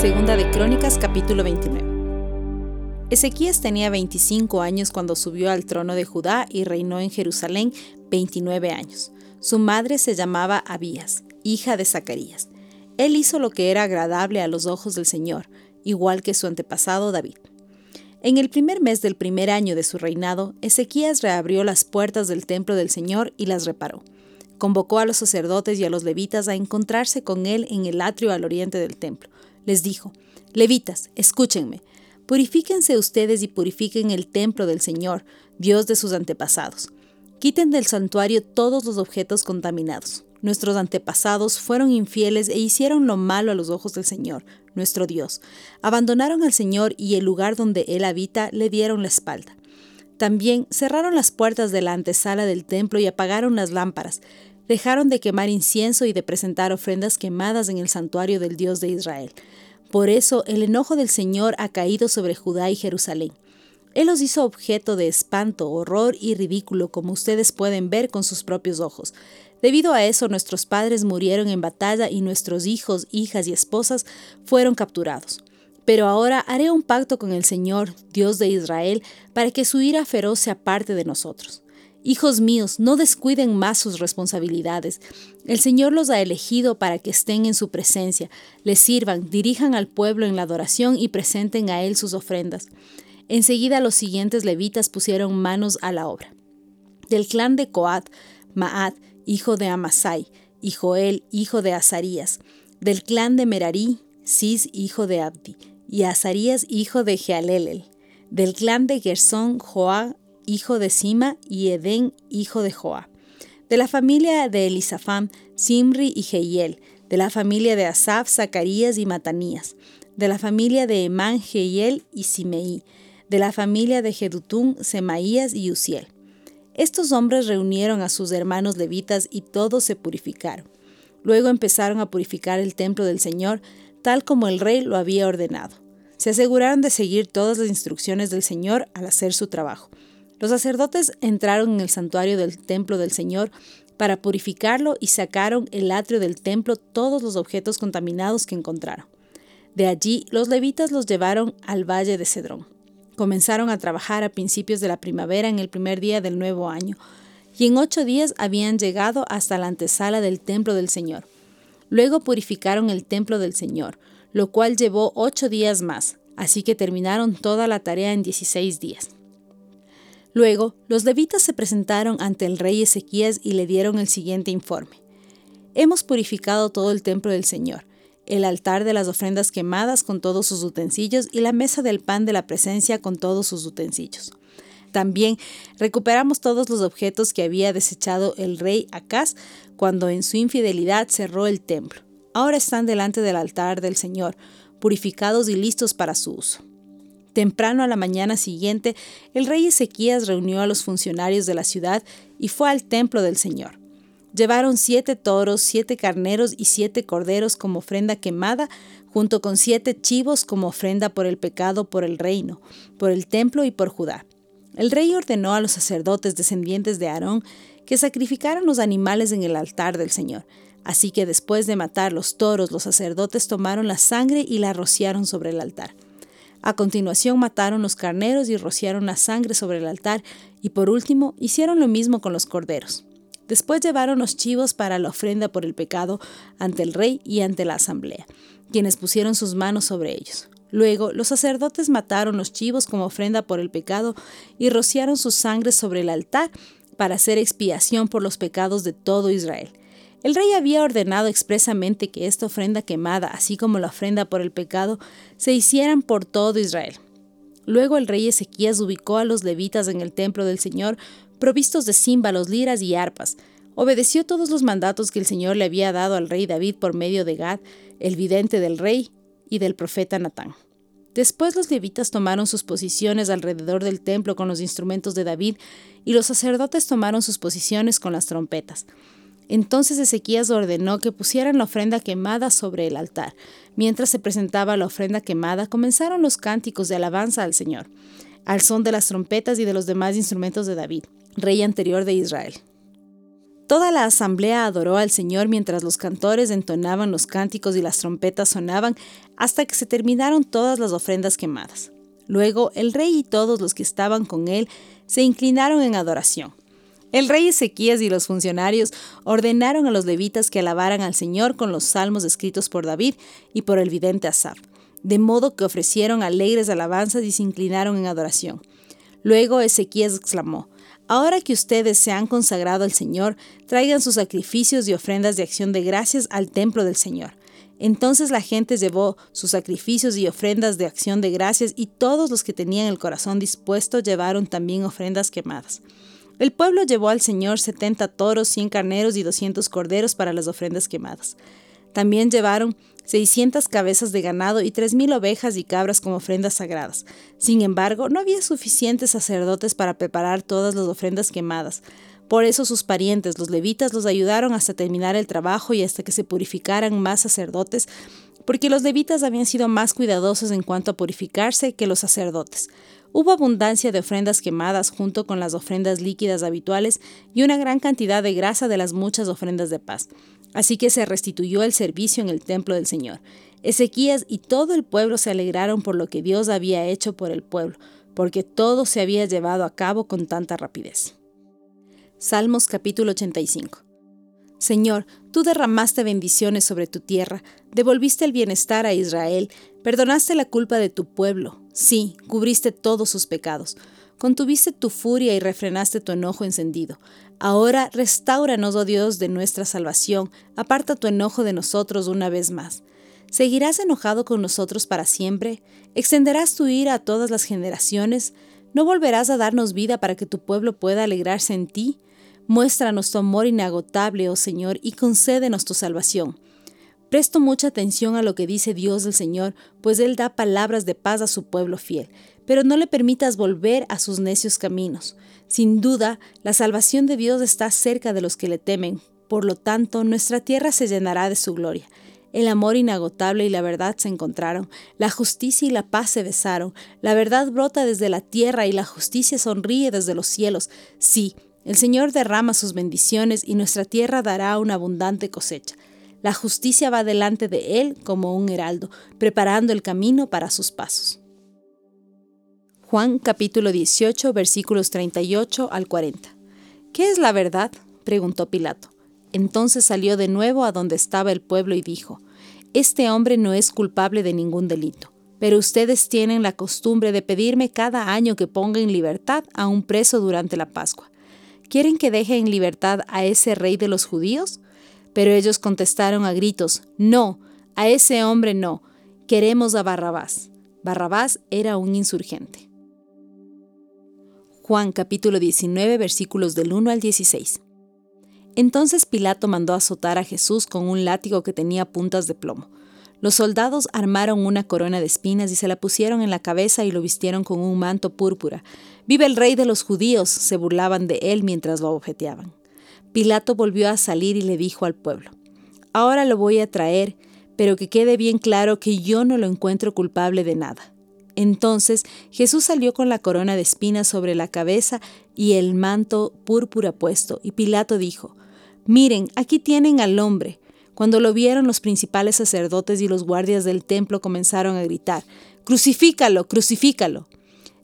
Segunda de Crónicas capítulo 29. Ezequías tenía 25 años cuando subió al trono de Judá y reinó en Jerusalén 29 años. Su madre se llamaba Abías, hija de Zacarías. Él hizo lo que era agradable a los ojos del Señor, igual que su antepasado David. En el primer mes del primer año de su reinado, Ezequías reabrió las puertas del templo del Señor y las reparó. Convocó a los sacerdotes y a los levitas a encontrarse con él en el atrio al oriente del templo. Les dijo, Levitas, escúchenme, purifíquense ustedes y purifiquen el templo del Señor, Dios de sus antepasados. Quiten del santuario todos los objetos contaminados. Nuestros antepasados fueron infieles e hicieron lo malo a los ojos del Señor, nuestro Dios. Abandonaron al Señor y el lugar donde Él habita le dieron la espalda. También cerraron las puertas de la antesala del templo y apagaron las lámparas. Dejaron de quemar incienso y de presentar ofrendas quemadas en el santuario del Dios de Israel. Por eso el enojo del Señor ha caído sobre Judá y Jerusalén. Él los hizo objeto de espanto, horror y ridículo, como ustedes pueden ver con sus propios ojos. Debido a eso, nuestros padres murieron en batalla y nuestros hijos, hijas y esposas fueron capturados. Pero ahora haré un pacto con el Señor, Dios de Israel, para que su ira feroz se aparte de nosotros. Hijos míos, no descuiden más sus responsabilidades. El Señor los ha elegido para que estén en su presencia, les sirvan, dirijan al pueblo en la adoración y presenten a Él sus ofrendas. Enseguida los siguientes levitas pusieron manos a la obra. Del clan de Coat, Maat, hijo de Amasai, y Joel, hijo de Azarías, del clan de Merarí, Cis, hijo de Abdi, y Azarías, hijo de Jealelel, del clan de Gersón, Joá, hijo de Sima, y Edén, hijo de Joá. De la familia de Elisafam, Simri y Jehiel, de la familia de Asaf, Zacarías y Matanías, de la familia de Emán, Jehiel y Simeí, de la familia de Jedutún, Semaías y Uziel estos hombres reunieron a sus hermanos levitas y todos se purificaron. Luego empezaron a purificar el templo del Señor, tal como el rey lo había ordenado. Se aseguraron de seguir todas las instrucciones del Señor al hacer su trabajo. Los sacerdotes entraron en el santuario del templo del Señor para purificarlo y sacaron el atrio del templo todos los objetos contaminados que encontraron. De allí los levitas los llevaron al valle de Cedrón. Comenzaron a trabajar a principios de la primavera en el primer día del nuevo año, y en ocho días habían llegado hasta la antesala del templo del Señor. Luego purificaron el templo del Señor, lo cual llevó ocho días más, así que terminaron toda la tarea en dieciséis días. Luego, los levitas se presentaron ante el rey Ezequías y le dieron el siguiente informe. Hemos purificado todo el templo del Señor, el altar de las ofrendas quemadas con todos sus utensilios y la mesa del pan de la presencia con todos sus utensilios. También recuperamos todos los objetos que había desechado el rey Acaz cuando en su infidelidad cerró el templo. Ahora están delante del altar del Señor, purificados y listos para su uso. Temprano a la mañana siguiente, el rey Ezequías reunió a los funcionarios de la ciudad y fue al templo del Señor. Llevaron siete toros, siete carneros y siete corderos como ofrenda quemada, junto con siete chivos como ofrenda por el pecado por el reino, por el templo y por Judá. El rey ordenó a los sacerdotes descendientes de Aarón que sacrificaran los animales en el altar del Señor. Así que después de matar los toros, los sacerdotes tomaron la sangre y la rociaron sobre el altar. A continuación mataron los carneros y rociaron la sangre sobre el altar, y por último hicieron lo mismo con los corderos. Después llevaron los chivos para la ofrenda por el pecado ante el rey y ante la asamblea, quienes pusieron sus manos sobre ellos. Luego los sacerdotes mataron los chivos como ofrenda por el pecado y rociaron su sangre sobre el altar para hacer expiación por los pecados de todo Israel. El rey había ordenado expresamente que esta ofrenda quemada, así como la ofrenda por el pecado, se hicieran por todo Israel. Luego el rey Ezequías ubicó a los levitas en el templo del Señor provistos de címbalos, liras y arpas. Obedeció todos los mandatos que el Señor le había dado al rey David por medio de Gad, el vidente del rey, y del profeta Natán. Después los levitas tomaron sus posiciones alrededor del templo con los instrumentos de David, y los sacerdotes tomaron sus posiciones con las trompetas. Entonces Ezequías ordenó que pusieran la ofrenda quemada sobre el altar. Mientras se presentaba la ofrenda quemada, comenzaron los cánticos de alabanza al Señor, al son de las trompetas y de los demás instrumentos de David rey anterior de Israel. Toda la asamblea adoró al Señor mientras los cantores entonaban los cánticos y las trompetas sonaban hasta que se terminaron todas las ofrendas quemadas. Luego el rey y todos los que estaban con él se inclinaron en adoración. El rey Ezequías y los funcionarios ordenaron a los levitas que alabaran al Señor con los salmos escritos por David y por el vidente Asaf, de modo que ofrecieron alegres alabanzas y se inclinaron en adoración. Luego Ezequías exclamó, Ahora que ustedes se han consagrado al Señor, traigan sus sacrificios y ofrendas de acción de gracias al templo del Señor. Entonces la gente llevó sus sacrificios y ofrendas de acción de gracias y todos los que tenían el corazón dispuesto llevaron también ofrendas quemadas. El pueblo llevó al Señor setenta toros, cien carneros y doscientos corderos para las ofrendas quemadas. También llevaron seiscientas cabezas de ganado y tres mil ovejas y cabras como ofrendas sagradas. Sin embargo, no había suficientes sacerdotes para preparar todas las ofrendas quemadas. Por eso sus parientes, los levitas, los ayudaron hasta terminar el trabajo y hasta que se purificaran más sacerdotes, porque los levitas habían sido más cuidadosos en cuanto a purificarse que los sacerdotes. Hubo abundancia de ofrendas quemadas junto con las ofrendas líquidas habituales y una gran cantidad de grasa de las muchas ofrendas de paz. Así que se restituyó el servicio en el templo del Señor. Ezequías y todo el pueblo se alegraron por lo que Dios había hecho por el pueblo, porque todo se había llevado a cabo con tanta rapidez. Salmos capítulo 85 Señor, tú derramaste bendiciones sobre tu tierra, devolviste el bienestar a Israel, perdonaste la culpa de tu pueblo, sí, cubriste todos sus pecados, contuviste tu furia y refrenaste tu enojo encendido. Ahora restauranos, oh Dios, de nuestra salvación, aparta tu enojo de nosotros una vez más. ¿Seguirás enojado con nosotros para siempre? ¿Extenderás tu ira a todas las generaciones? ¿No volverás a darnos vida para que tu pueblo pueda alegrarse en ti? Muéstranos tu amor inagotable, oh Señor, y concédenos tu salvación. Presto mucha atención a lo que dice Dios del Señor, pues Él da palabras de paz a su pueblo fiel, pero no le permitas volver a sus necios caminos. Sin duda, la salvación de Dios está cerca de los que le temen, por lo tanto, nuestra tierra se llenará de su gloria. El amor inagotable y la verdad se encontraron, la justicia y la paz se besaron, la verdad brota desde la tierra y la justicia sonríe desde los cielos. Sí, el Señor derrama sus bendiciones y nuestra tierra dará una abundante cosecha. La justicia va delante de Él como un heraldo, preparando el camino para sus pasos. Juan capítulo 18 versículos 38 al 40. ¿Qué es la verdad? preguntó Pilato. Entonces salió de nuevo a donde estaba el pueblo y dijo, Este hombre no es culpable de ningún delito, pero ustedes tienen la costumbre de pedirme cada año que ponga en libertad a un preso durante la Pascua. ¿Quieren que deje en libertad a ese rey de los judíos? Pero ellos contestaron a gritos, no, a ese hombre no, queremos a Barrabás. Barrabás era un insurgente. Juan capítulo 19 versículos del 1 al 16. Entonces Pilato mandó azotar a Jesús con un látigo que tenía puntas de plomo. Los soldados armaron una corona de espinas y se la pusieron en la cabeza y lo vistieron con un manto púrpura. Vive el rey de los judíos, se burlaban de él mientras lo objeteaban. Pilato volvió a salir y le dijo al pueblo, Ahora lo voy a traer, pero que quede bien claro que yo no lo encuentro culpable de nada. Entonces Jesús salió con la corona de espinas sobre la cabeza y el manto púrpura puesto, y Pilato dijo, Miren, aquí tienen al hombre. Cuando lo vieron los principales sacerdotes y los guardias del templo comenzaron a gritar, Crucifícalo, crucifícalo.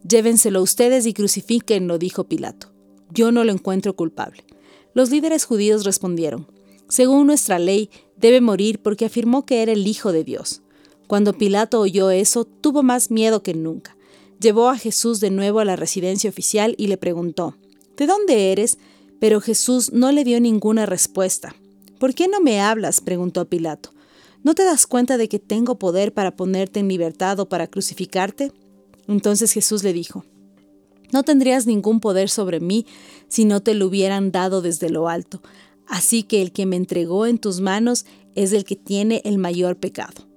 Llévenselo ustedes y crucifíquenlo, dijo Pilato. Yo no lo encuentro culpable. Los líderes judíos respondieron, Según nuestra ley, debe morir porque afirmó que era el Hijo de Dios. Cuando Pilato oyó eso, tuvo más miedo que nunca. Llevó a Jesús de nuevo a la residencia oficial y le preguntó, ¿De dónde eres? Pero Jesús no le dio ninguna respuesta. ¿Por qué no me hablas? preguntó Pilato. ¿No te das cuenta de que tengo poder para ponerte en libertad o para crucificarte? Entonces Jesús le dijo, No tendrías ningún poder sobre mí si no te lo hubieran dado desde lo alto, así que el que me entregó en tus manos es el que tiene el mayor pecado.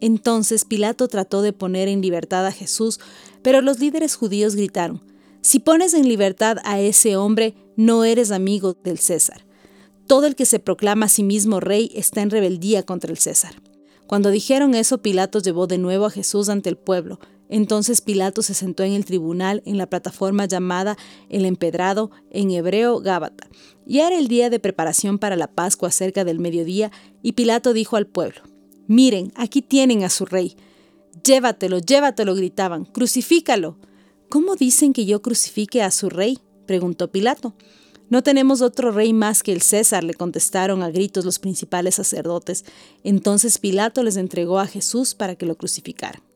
Entonces Pilato trató de poner en libertad a Jesús, pero los líderes judíos gritaron, Si pones en libertad a ese hombre, no eres amigo del César. Todo el que se proclama a sí mismo rey está en rebeldía contra el César. Cuando dijeron eso, Pilato llevó de nuevo a Jesús ante el pueblo. Entonces Pilato se sentó en el tribunal en la plataforma llamada El Empedrado, en hebreo Gábata. Y era el día de preparación para la Pascua cerca del mediodía, y Pilato dijo al pueblo, Miren, aquí tienen a su rey. Llévatelo, llévatelo, gritaban, crucifícalo. ¿Cómo dicen que yo crucifique a su rey? preguntó Pilato. No tenemos otro rey más que el César, le contestaron a gritos los principales sacerdotes. Entonces Pilato les entregó a Jesús para que lo crucificaran.